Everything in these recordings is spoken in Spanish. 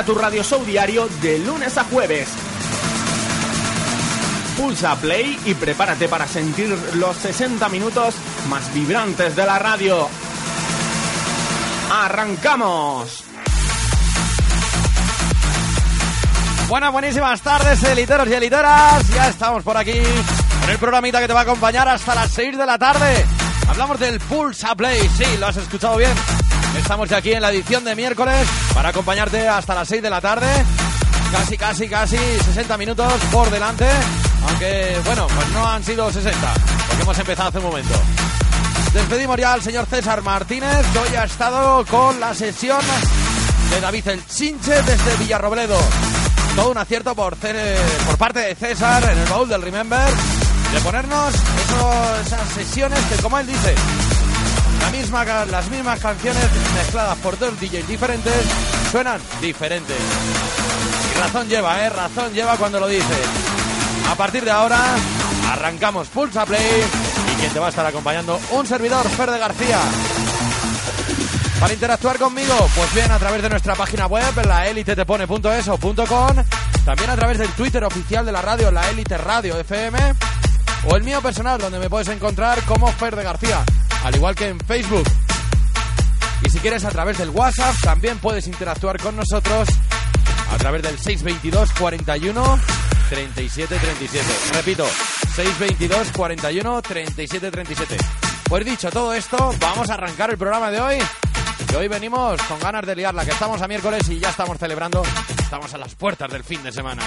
Tu radio show diario de lunes a jueves. Pulsa play y prepárate para sentir los 60 minutos más vibrantes de la radio. ¡Arrancamos! Buenas, buenísimas tardes, eliteros y eliteras. Ya estamos por aquí con el programita que te va a acompañar hasta las 6 de la tarde. Hablamos del Pulsa Play, sí, lo has escuchado bien. Estamos ya aquí en la edición de miércoles para acompañarte hasta las 6 de la tarde. Casi, casi, casi 60 minutos por delante. Aunque, bueno, pues no han sido 60, porque hemos empezado hace un momento. Despedimos ya al señor César Martínez, que hoy ha estado con la sesión de David el Chinche desde Villarrobledo. Todo un acierto por, por parte de César en el baúl del Remember de ponernos esas sesiones que, como él dice, las mismas canciones mezcladas por dos DJs diferentes suenan diferentes. Y razón lleva, ¿eh? Razón lleva cuando lo dice. A partir de ahora, arrancamos Pulsa Play y quien te va a estar acompañando, un servidor, Fer de García. Para interactuar conmigo, pues bien a través de nuestra página web, la elitetepone.es o .com, también a través del Twitter oficial de la radio, la Elite Radio FM, o el mío personal, donde me puedes encontrar como Fer de García al igual que en Facebook. Y si quieres a través del WhatsApp, también puedes interactuar con nosotros a través del 622 41 37 37. Repito, 622 41 37 37. Pues dicho todo esto, vamos a arrancar el programa de hoy. Que hoy venimos con ganas de liarla, que estamos a miércoles y ya estamos celebrando, estamos a las puertas del fin de semana.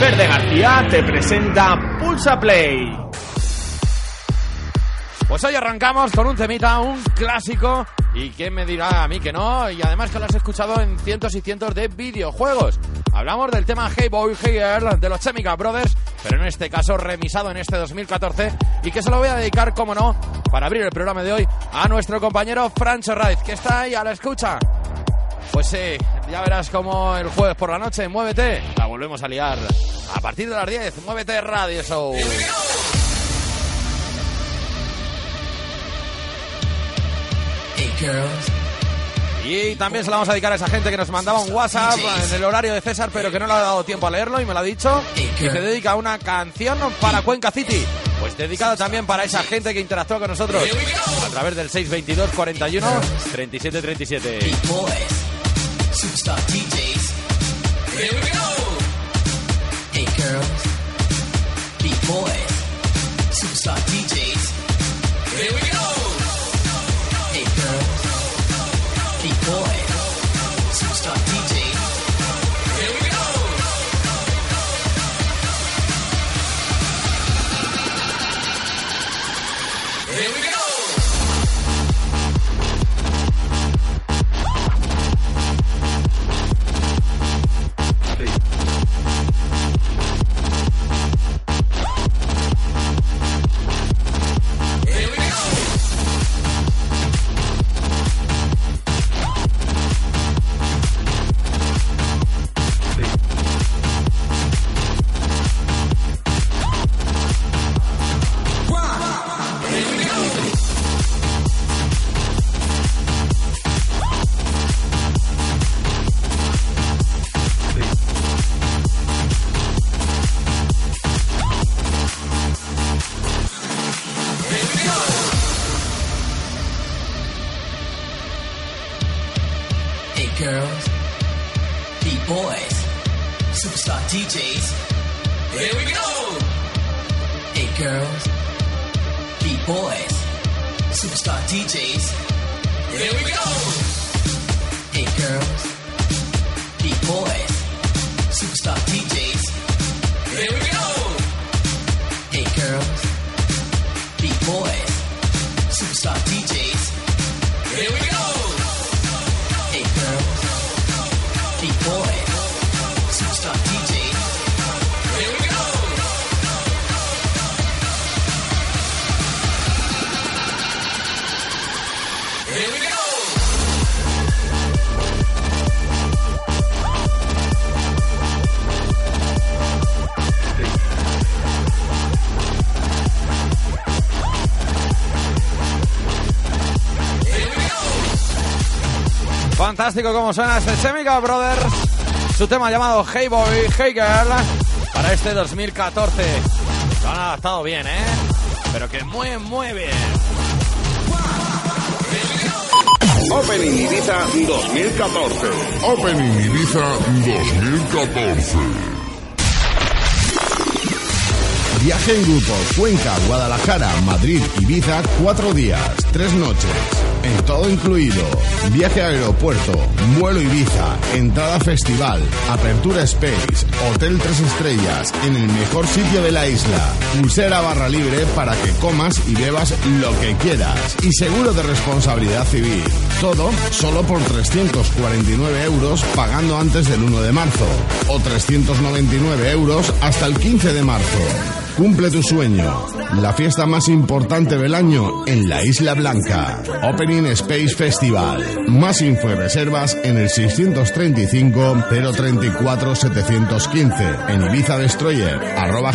Verde García te presenta Pulsa Play. Pues hoy arrancamos con un temita, un clásico. ¿Y quién me dirá a mí que no? Y además que lo has escuchado en cientos y cientos de videojuegos. Hablamos del tema Hey Boy, Hey Girl de los Chemical Brothers, pero en este caso remisado en este 2014 y que se lo voy a dedicar, como no, para abrir el programa de hoy a nuestro compañero Francho Raiz, que está ahí a la escucha. Pues sí, ya verás cómo el jueves por la noche, muévete, la volvemos a liar a partir de las 10, muévete Radio Show. Y también se la vamos a dedicar a esa gente que nos mandaba un WhatsApp en el horario de César, pero que no le ha dado tiempo a leerlo y me lo ha dicho. Que se dedica a una canción para Cuenca City. Pues dedicada también para esa gente que interactúa con nosotros a través del 622 41 37 37. Fantástico como suena este Semica Brothers. Su tema llamado Hey Boy, Hey Girl para este 2014. Lo han adaptado bien, ¿eh? Pero que muy, muy bien. Opening Ibiza 2014. Opening Ibiza 2014. Viaje en grupo, Cuenca, Guadalajara, Madrid, Ibiza, cuatro días, tres noches todo incluido. Viaje a aeropuerto, vuelo Ibiza, entrada festival, apertura Space, hotel tres estrellas, en el mejor sitio de la isla. Pulsera barra libre para que comas y bebas lo que quieras. Y seguro de responsabilidad civil. Todo solo por 349 euros pagando antes del 1 de marzo. O 399 euros hasta el 15 de marzo. Cumple tu sueño. La fiesta más importante del año en la Isla Blanca. Opening Space Festival. Más info y reservas en el 635 034 715 en Ibiza Destroyer arroba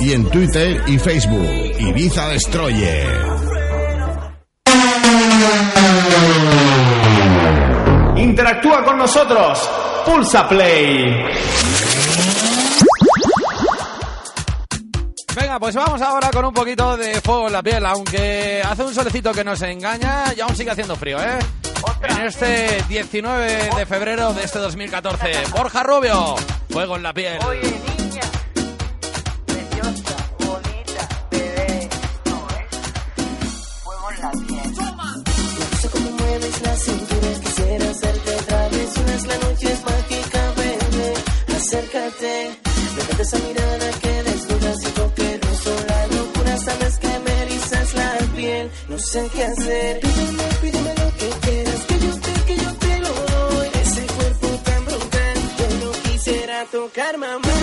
y en Twitter y Facebook. Ibiza Destroyer. Interactúa con nosotros. Pulsa Play. Pues vamos ahora con un poquito de fuego en la piel, aunque hace un solecito que nos engaña y aún sigue haciendo frío, ¿eh? En este 19 de febrero de este 2014. Borja Rubio, fuego en la piel. Sé qué hacer. Pídeme, pídeme lo que quieras, que yo te, que yo te lo doy. Ese cuerpo tan brutal, yo no quisiera tocar, mamá.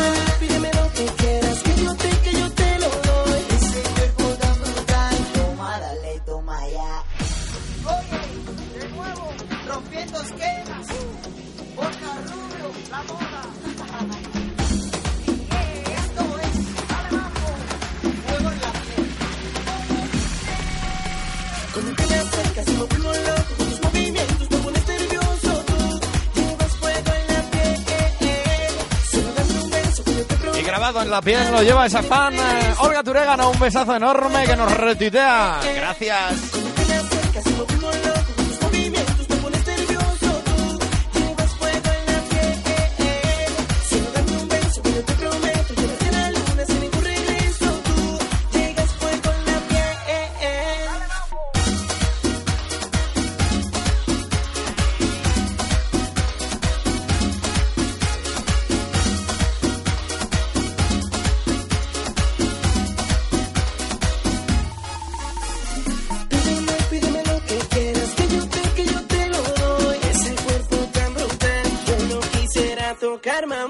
La piel lo lleva esa fan eh, Olga Turégano, un besazo enorme que nos retuitea. Gracias. Tocar, mamá.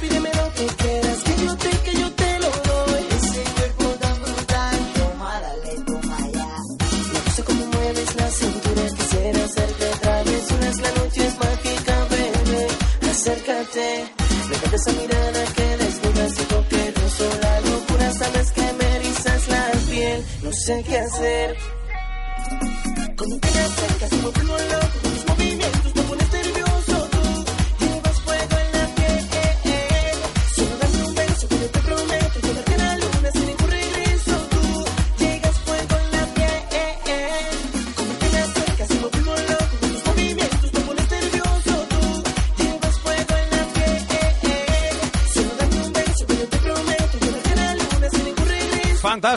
Pídeme lo que quieras, que yo te, que yo te lo doy. Ese cuerpo tan brutal, toma, dale, toma ya. Me gusta cómo mueves la cintura, quisiera hacerte travesuras. La noche es mágica, bebé, acércate. Me encanta esa mirada que desnuda, siento que rozo la locura. Sabes que me erizas la piel, no sé qué hacer.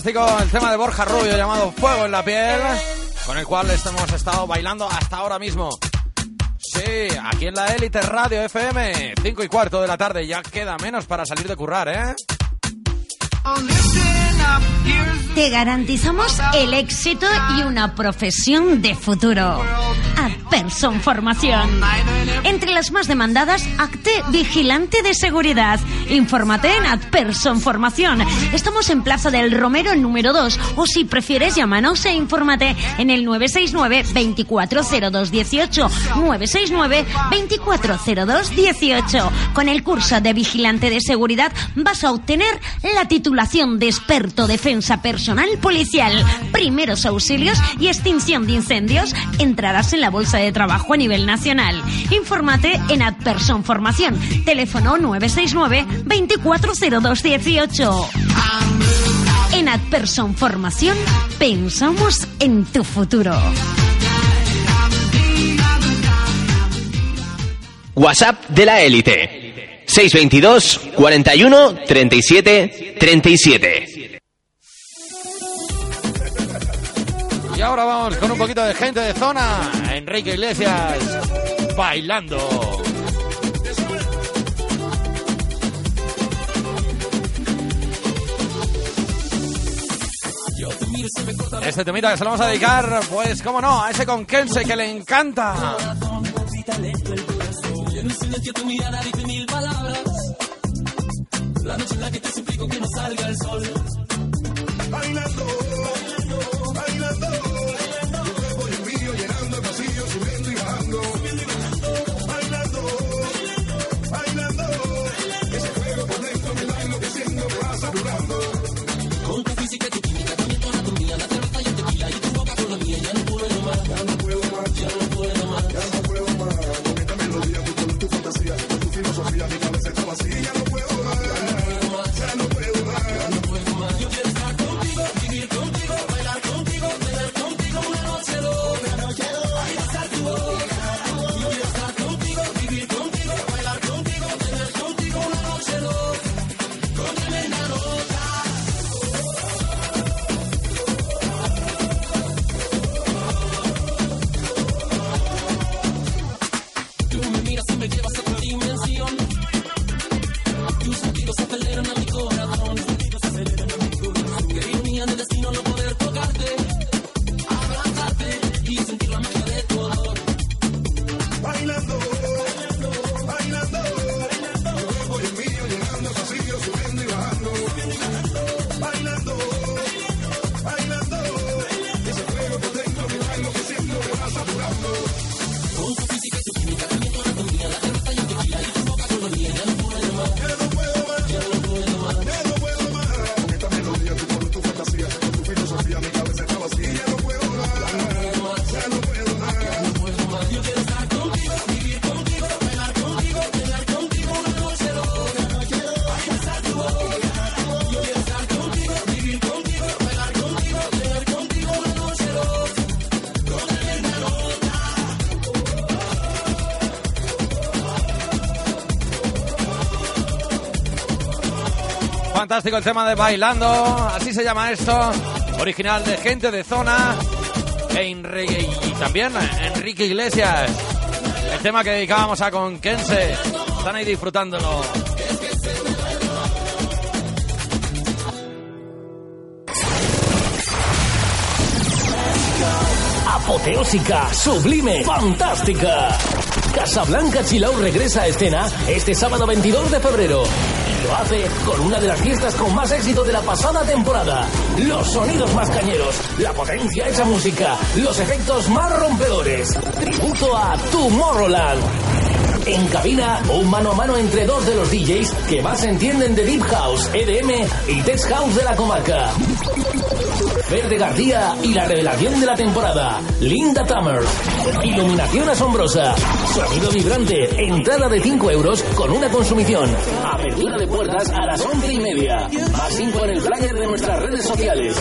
El tema de Borja Rubio llamado Fuego en la piel, con el cual hemos estado bailando hasta ahora mismo. Sí, aquí en la Élite Radio FM, 5 y cuarto de la tarde, ya queda menos para salir de currar, ¿eh? Te garantizamos el éxito y una profesión de futuro. Adperson Formación. Entre las más demandadas, acte vigilante de seguridad. Infórmate en Adperson Formación. Estamos en Plaza del Romero número 2 o si prefieres llámanos e infórmate en el 969 240218 969 240218. Con el curso de vigilante de seguridad vas a obtener la titulación de experto defensa personal policial, primeros auxilios y extinción de incendios. Entrarás en la bolsa de trabajo a nivel nacional. Infórmate en Adperson Formación. Teléfono 969 240218. En Adperson Formación pensamos en tu futuro. WhatsApp de la élite. 622 41 37 37. Y ahora vamos con un poquito de gente de zona. Enrique Iglesias bailando. Este temita que se lo vamos a dedicar, pues cómo no, a ese conquense que le encanta. Bailando. bailando, bailando, bailando. Ese fuego por me está me va saturando. Fantástico el tema de Bailando, así se llama esto, original de gente de zona e Enrique- y también Enrique Iglesias. El tema que dedicábamos a Conquense. Están ahí disfrutándolo. Apoteósica, sublime, fantástica. Casablanca Chilao regresa a escena este sábado 22 de febrero. Lo hace con una de las fiestas con más éxito de la pasada temporada. Los sonidos más cañeros, la potencia hecha música, los efectos más rompedores. Tributo a Tomorrowland. En cabina, un mano a mano entre dos de los DJs que más entienden de Deep House, EDM y Tech House de la comarca. Verde García y la revelación de la temporada, Linda Tammer. Iluminación asombrosa, sonido vibrante, entrada de 5 euros con una consumición. Apertura de puertas a las 11 y media. Más info en el flyer de nuestras redes sociales.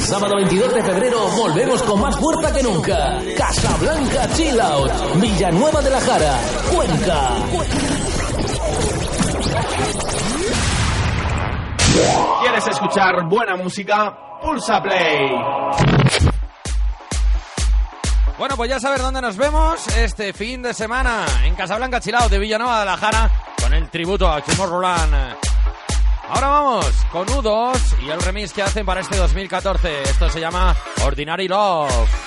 Sábado 22 de febrero volvemos con más fuerza que nunca. Casablanca Chill Out, Villanueva de la Jara, Cuenca. ¿Quieres escuchar buena música? Pulsa Play. Bueno, pues ya sabes dónde nos vemos este fin de semana en Casablanca Chilao de Villanueva de la Jara con el tributo a Tomorrowland. Ahora vamos con U2 y el remix que hacen para este 2014. Esto se llama Ordinary Love.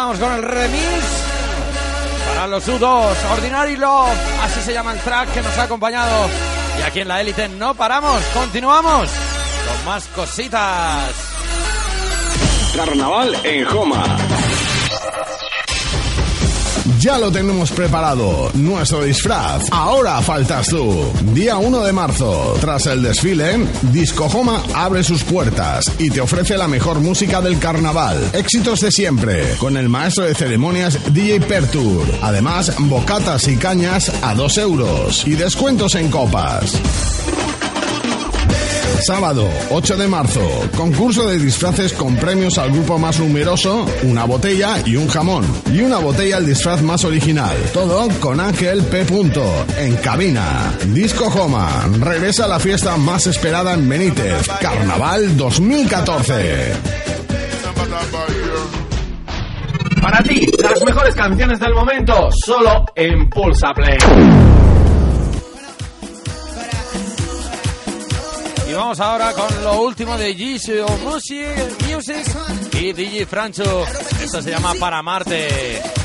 Estamos con el remix para los U2, Ordinary Love, así se llama el track que nos ha acompañado. Y aquí en la élite no paramos, continuamos con más cositas. Carnaval en Joma. Ya lo tenemos preparado, nuestro disfraz. Ahora faltas tú. Día 1 de marzo, tras el desfile, Disco Joma abre sus puertas y te ofrece la mejor música del carnaval. Éxitos de siempre, con el maestro de ceremonias DJ Pertur. Además, bocatas y cañas a 2 euros y descuentos en copas. Sábado 8 de marzo, concurso de disfraces con premios al grupo más numeroso, una botella y un jamón. Y una botella al disfraz más original. Todo con Ángel P. En cabina. Disco Joma, regresa a la fiesta más esperada en Benítez, Carnaval 2014. Para ti, las mejores canciones del momento, solo en Pulsa Play. Vamos ahora con lo último de Jisoo Music, Music y DJ Francho. Esto se llama Para Marte.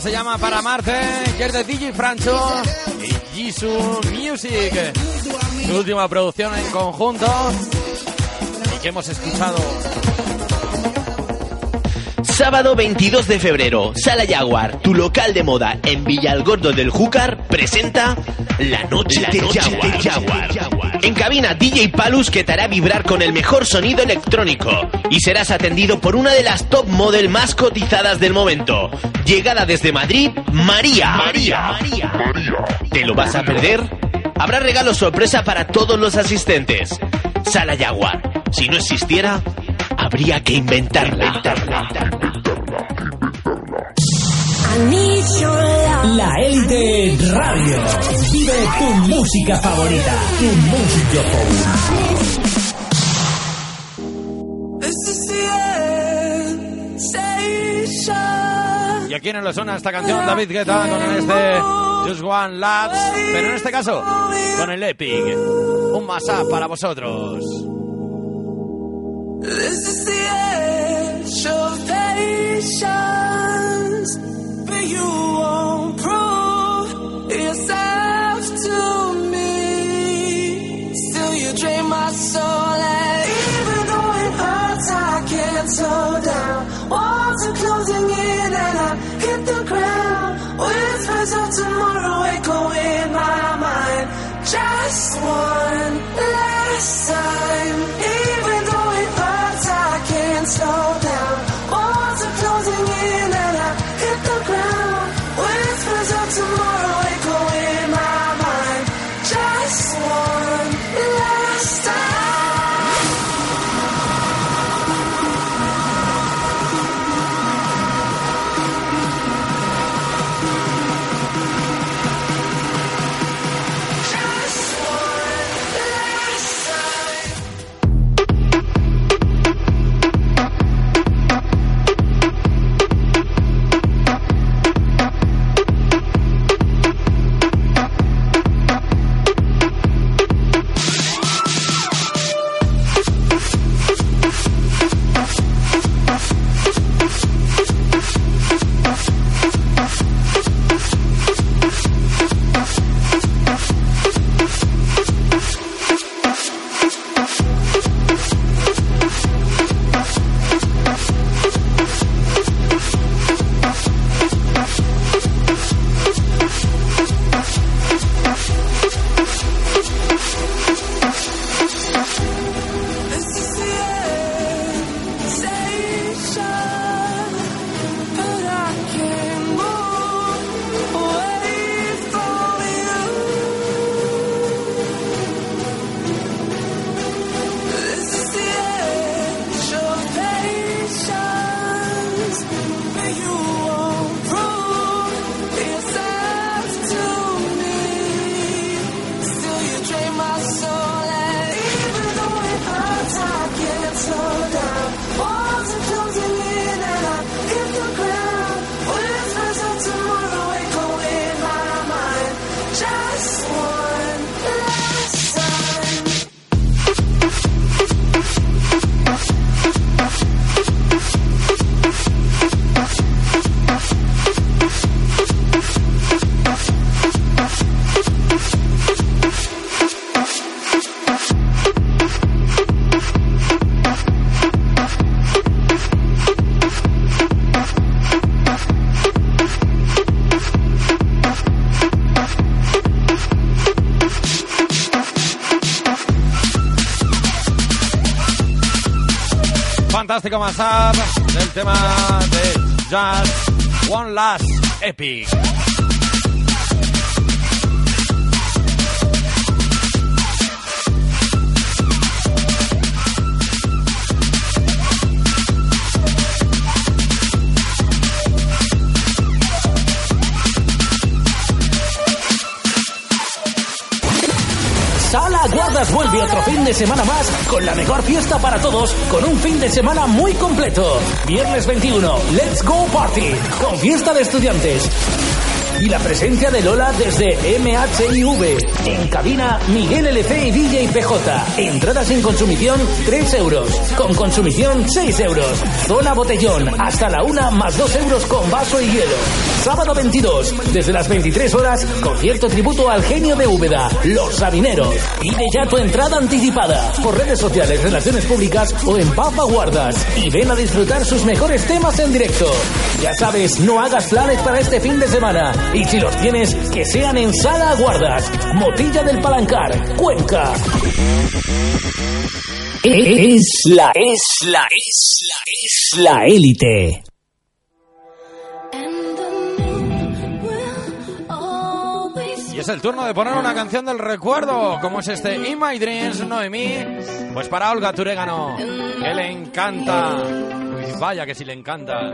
Se llama Para Marte, que es de DJ Francho y Jisoo Music. Última producción en conjunto y que hemos escuchado. Sábado 22 de febrero, Sala Jaguar, tu local de moda en Villalgordo del Júcar, presenta La Noche, La de, Noche Jaguar. de Jaguar. En cabina, DJ Palus que te hará vibrar con el mejor sonido electrónico y serás atendido por una de las top model más cotizadas del momento. Llegada desde Madrid, María. María. ¿Te lo vas a perder? Habrá regalo sorpresa para todos los asistentes. Sala Jaguar. Si no existiera, habría que inventarla. La Élite Radio. Vive tu música favorita. Tu música favorita. Y aquí no le suena esta canción David Guetta con este Just One Lads, pero en este caso con el Epic. Un masá para vosotros. This is the you won't prove yourself to me. Still, you drain my soul, even though it hurts, I can't slow down. Walls are closing in, and I hit the ground. Of tomorrow echo in my mind. Just one last time, even though it hurts, I can't down. Mashup del tema de Just One Last Epic. Sala Guardas vuelve otro fin de semana más con la mejor fiesta para todos, con un fin de semana muy completo. Viernes 21, Let's Go Party, con fiesta de estudiantes. Y la presencia de Lola desde MHIV. En cabina, Miguel LC y DJ PJ. Entrada sin consumición, 3 euros. Con consumición, 6 euros. Zona botellón, hasta la una más 2 euros con vaso y hielo. Sábado 22, desde las 23 horas, concierto tributo al genio de Úbeda, Los Sabineros. Pide ya tu entrada anticipada por redes sociales, relaciones públicas o en Papa Guardas. Y ven a disfrutar sus mejores temas en directo. Ya sabes, no hagas planes para este fin de semana. Y si los tienes, que sean en Sala Guardas, Motilla del Palancar, Cuenca. Es la, es la, es la, es la élite. Y es el turno de poner una canción del recuerdo, como es este In My Dreams, Noemí. Pues para Olga Turégano, que le encanta. Uy, vaya que sí le encanta.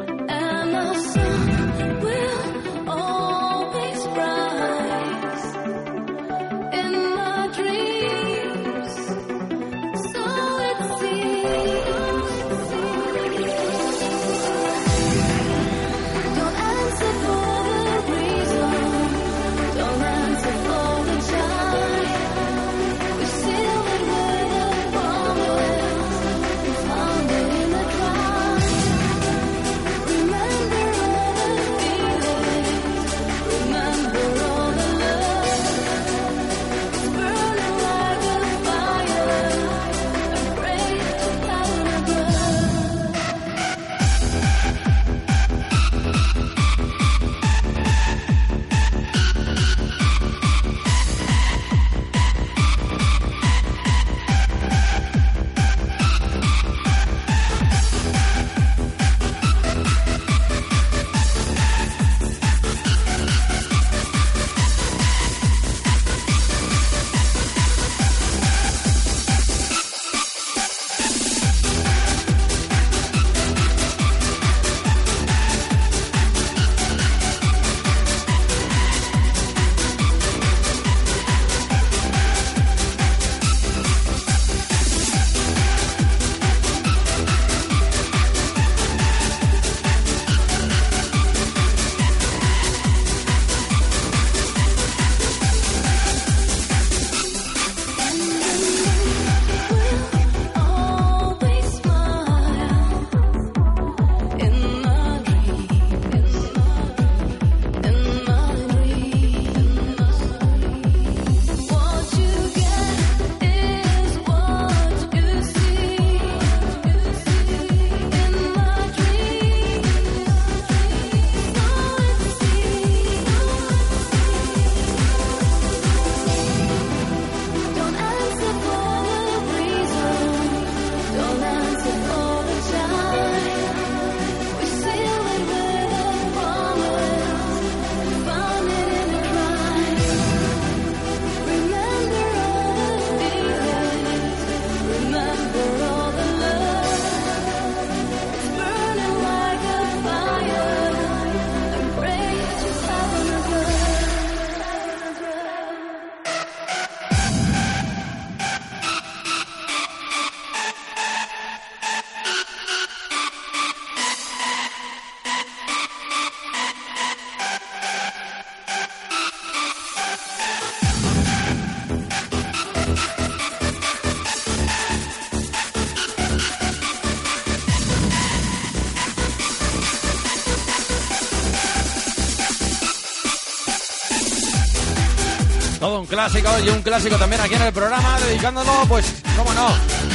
Clásico y un clásico también aquí en el programa, dedicándolo, pues, cómo no,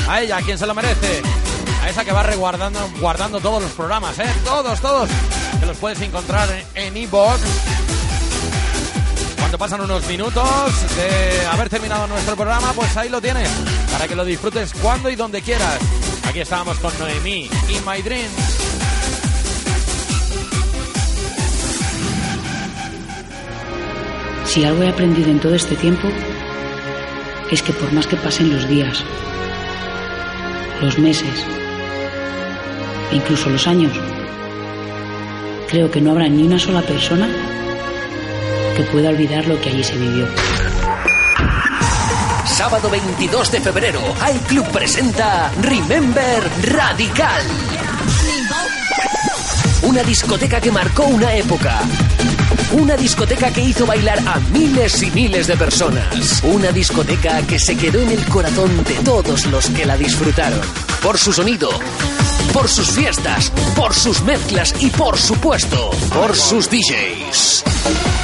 a ella, a quien se lo merece. A esa que va reguardando guardando todos los programas, ¿eh? Todos, todos. Que los puedes encontrar en- iVoox. Cuando pasan unos minutos de haber terminado nuestro programa, pues ahí lo tienes. Para que lo disfrutes cuando y donde quieras. Aquí estábamos con Noemí, In My Dreams. Si algo he aprendido en todo este tiempo, es que por más que pasen los días, los meses, incluso los años, creo que no habrá ni una sola persona que pueda olvidar lo que allí se vivió. Sábado 22 de febrero, iClub presenta Remember Radical. Una discoteca que marcó una época. Una discoteca que hizo bailar a miles y miles de personas. Una discoteca que se quedó en el corazón de todos los que la disfrutaron. Por su sonido, por sus fiestas, por sus mezclas y por supuesto, por sus DJs.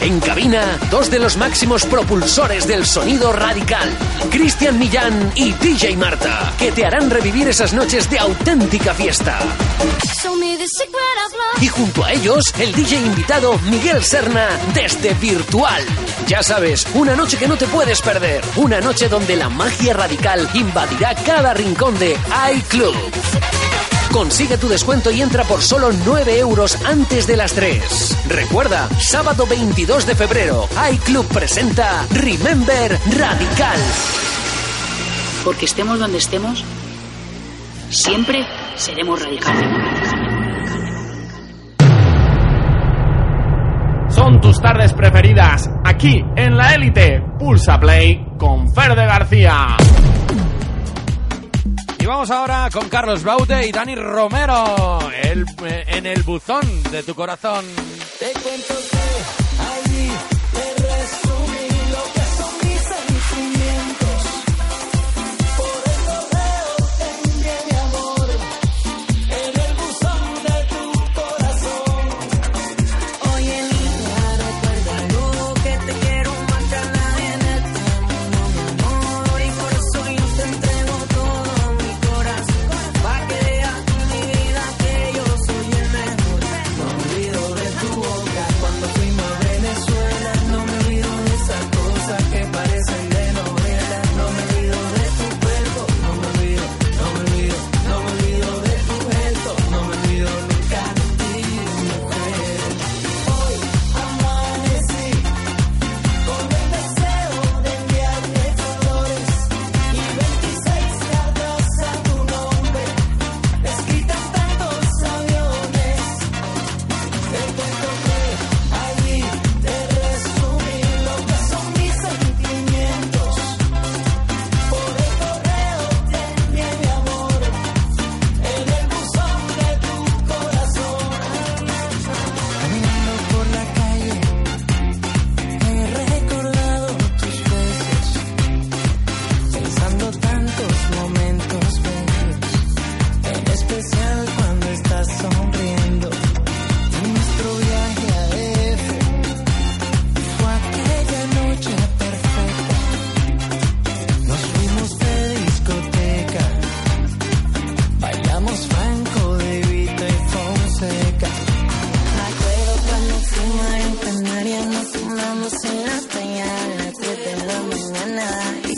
En cabina, dos de los máximos propulsores del sonido radical, Cristian Millán y DJ Marta, que te harán revivir esas noches de auténtica fiesta. Y junto a ellos, el DJ invitado Miguel Serna desde Virtual. Ya sabes, una noche que no te puedes perder. Una noche donde la magia radical invadirá cada rincón de iClub. Consigue tu descuento y entra por solo 9 euros antes de las 3. Recuerda, sábado 22 de febrero, iClub presenta Remember Radical. Porque estemos donde estemos, siempre seremos radicales. Son tus tardes preferidas aquí en la élite Pulsa Play con Fer de García. Y vamos ahora con Carlos Baute y Dani Romero el- eh, en el buzón de tu corazón. Te cuento que allí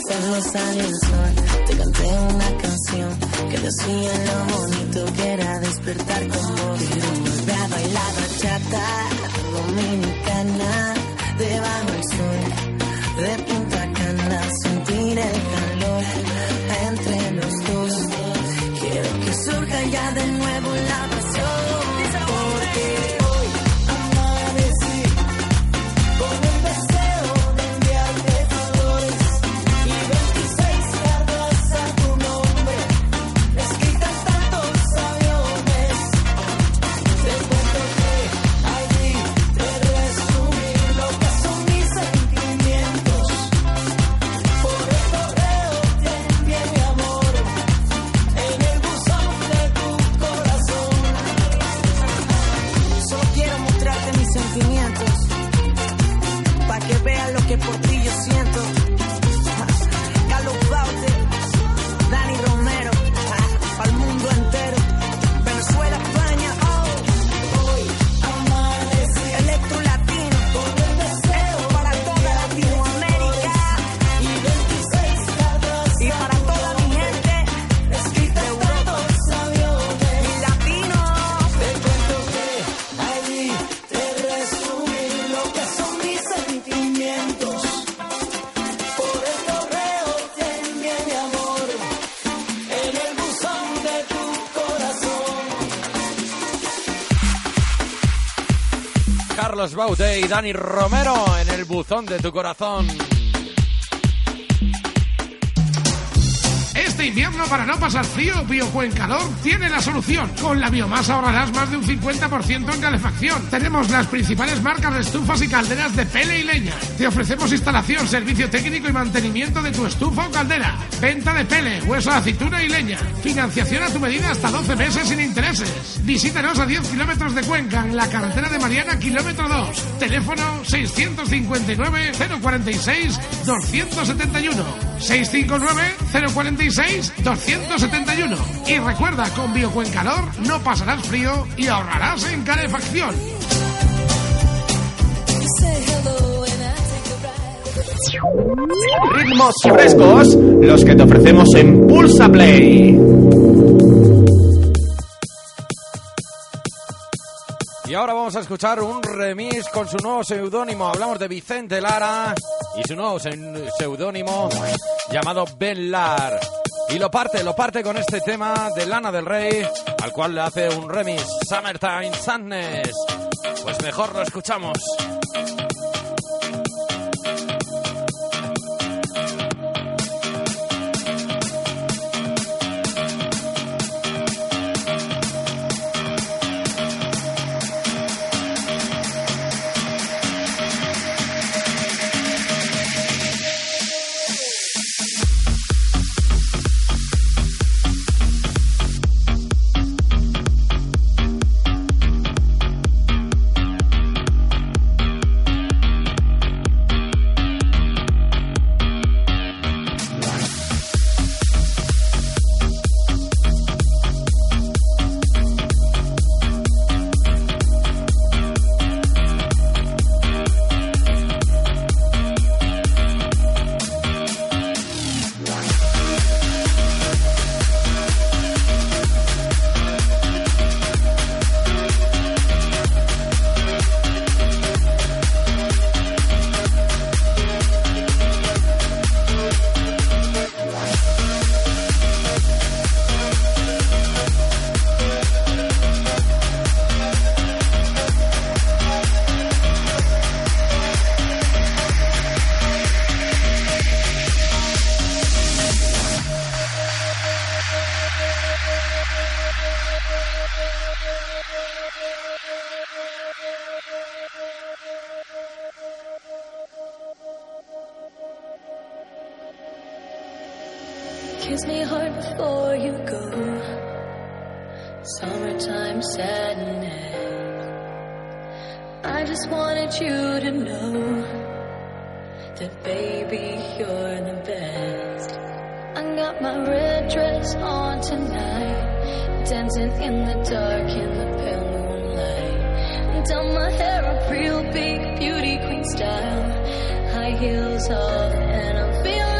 cuando salió el sol, te canté una canción que decía lo bonito que era despertar con vos. Quiero volver a bailar bachata dominicana, debajo del sol, de Carlos Baute y Dani Romero en el buzón de tu corazón. Invierno, para no pasar frío, Biocuencalor tiene la solución. Con la biomasa ahorrarás más de un 50% en calefacción. Tenemos las principales marcas de estufas y calderas de pele y leña. Te ofrecemos instalación, servicio técnico y mantenimiento de tu estufa o caldera. Venta de pele, hueso aceituna y leña. Financiación a tu medida hasta 12 meses sin intereses. Visítanos a 10 kilómetros de Cuenca, en la carretera de Mariana, kilómetro 2. Teléfono 659 046 271. 659 046 271. Y recuerda, con Biocuencalor no pasarás frío y ahorrarás en calefacción. Ritmos frescos, los que te ofrecemos en Pulsa Play. Y ahora vamos a escuchar un remix con su nuevo seudónimo. Hablamos de Vicente Lara y su nuevo se- seudónimo llamado Ben Lar. Y lo parte, lo parte con este tema de Lana del Rey, al cual le hace un remix, Summertime Sadness. Pues mejor lo escuchamos. Done my hair up real big, beauty queen style, high heels off, and I'm feeling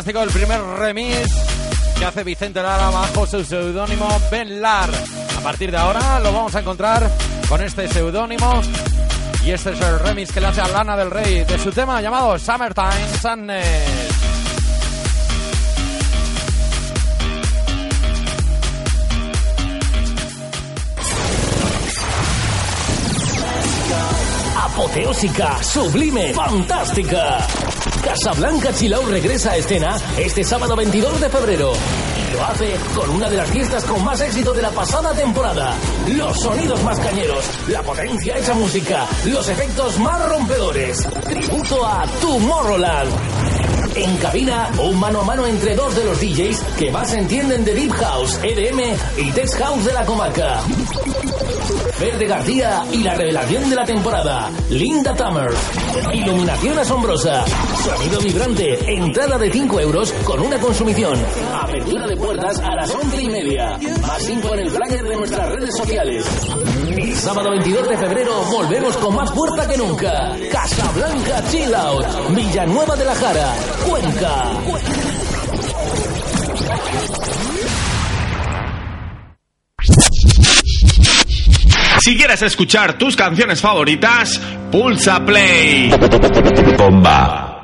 Fantástico el primer remix que hace Vicente Lara bajo su seudónimo Ben Lar. A partir de ahora lo vamos a encontrar con este seudónimo y este es el remix que le hace a Lana del Rey de su tema llamado Summertime Sadness. Apoteósica, sublime, fantástica. Casablanca Chilao regresa a escena este sábado 22 de febrero. Y lo hace con una de las fiestas con más éxito de la pasada temporada. Los sonidos más cañeros, la potencia hecha música, los efectos más rompedores. Tributo a Tomorrowland. En cabina, un mano a mano entre dos de los DJs que más entienden de Deep House, EDM y Tech House de la comarca. Verde García y la revelación de la temporada, Linda Tamer. Iluminación asombrosa, sonido vibrante, entrada de 5 euros con una consumición. Apertura de puertas a las 11 y media. Más info en el flyer de nuestras redes sociales. Sábado 22 de febrero volvemos con más fuerza que nunca. Casablanca Chill Out, Villanueva de la Jara, Cuenca. Si quieres escuchar tus canciones favoritas, pulsa play. Bomba.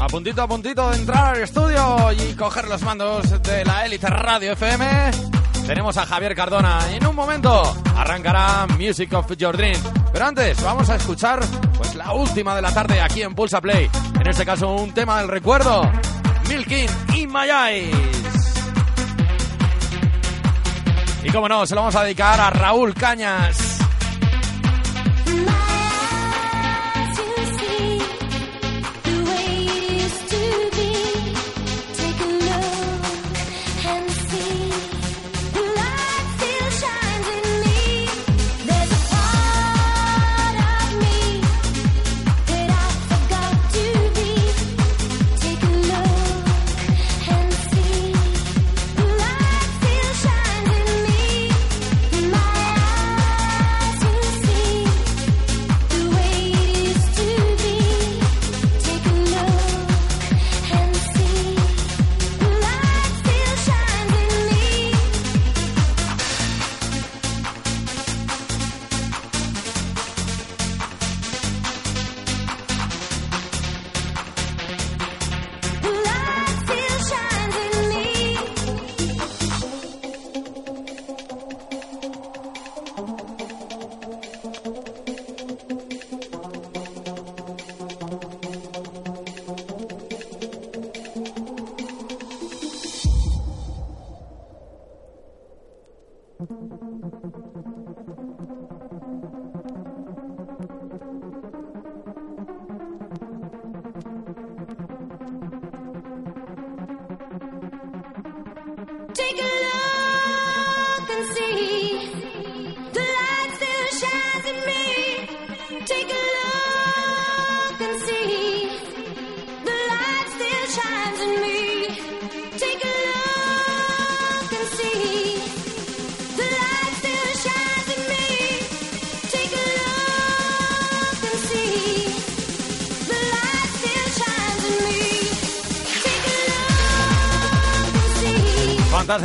A puntito a puntito de entrar al estudio y coger los mandos de la élite Radio FM. Tenemos a Javier Cardona. En un momento arrancará Music of Your Dream. Pero antes vamos a escuchar pues la última de la tarde aquí en Pulsa Play. En este caso un tema del recuerdo. Milking y Eyes. Y como no, se lo vamos a dedicar a Raúl Cañas.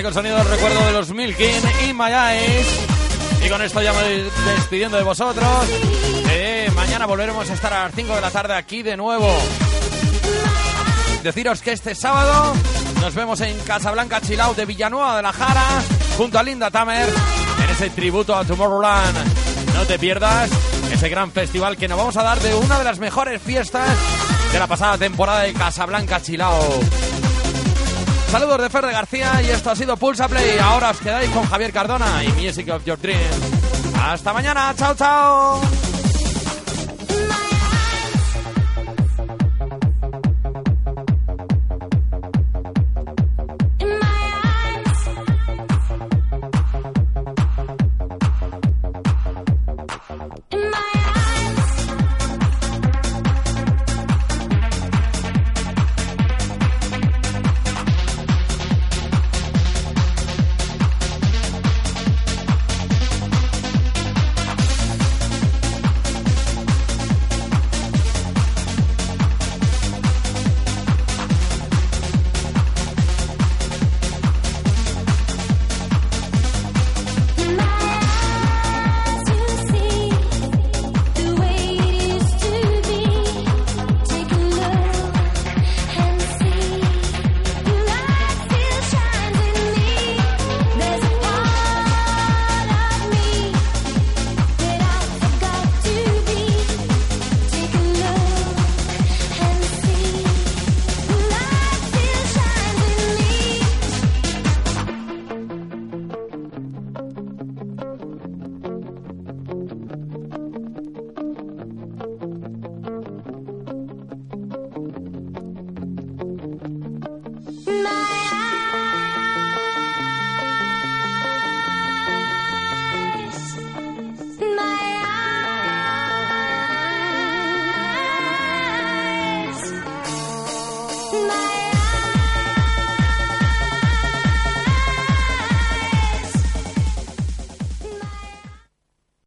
El sonido del recuerdo de los Milking y Eyes. Y con esto ya me voy despidiendo de vosotros. Eh, mañana volveremos a estar a las 5 de la tarde aquí de nuevo. Deciros que este sábado nos vemos en Casablanca Chilau de Villanueva de la Jara, junto a Linda Tamer, en ese tributo a Tomorrowland. No te pierdas ese gran festival que nos vamos a dar de una de las mejores fiestas de la pasada temporada de Casablanca Chilao. Saludos de Fer de García y esto ha sido Pulsa Play. Ahora os quedáis con Javier Cardona y Music of Your Dreams. Hasta mañana, chao, chao.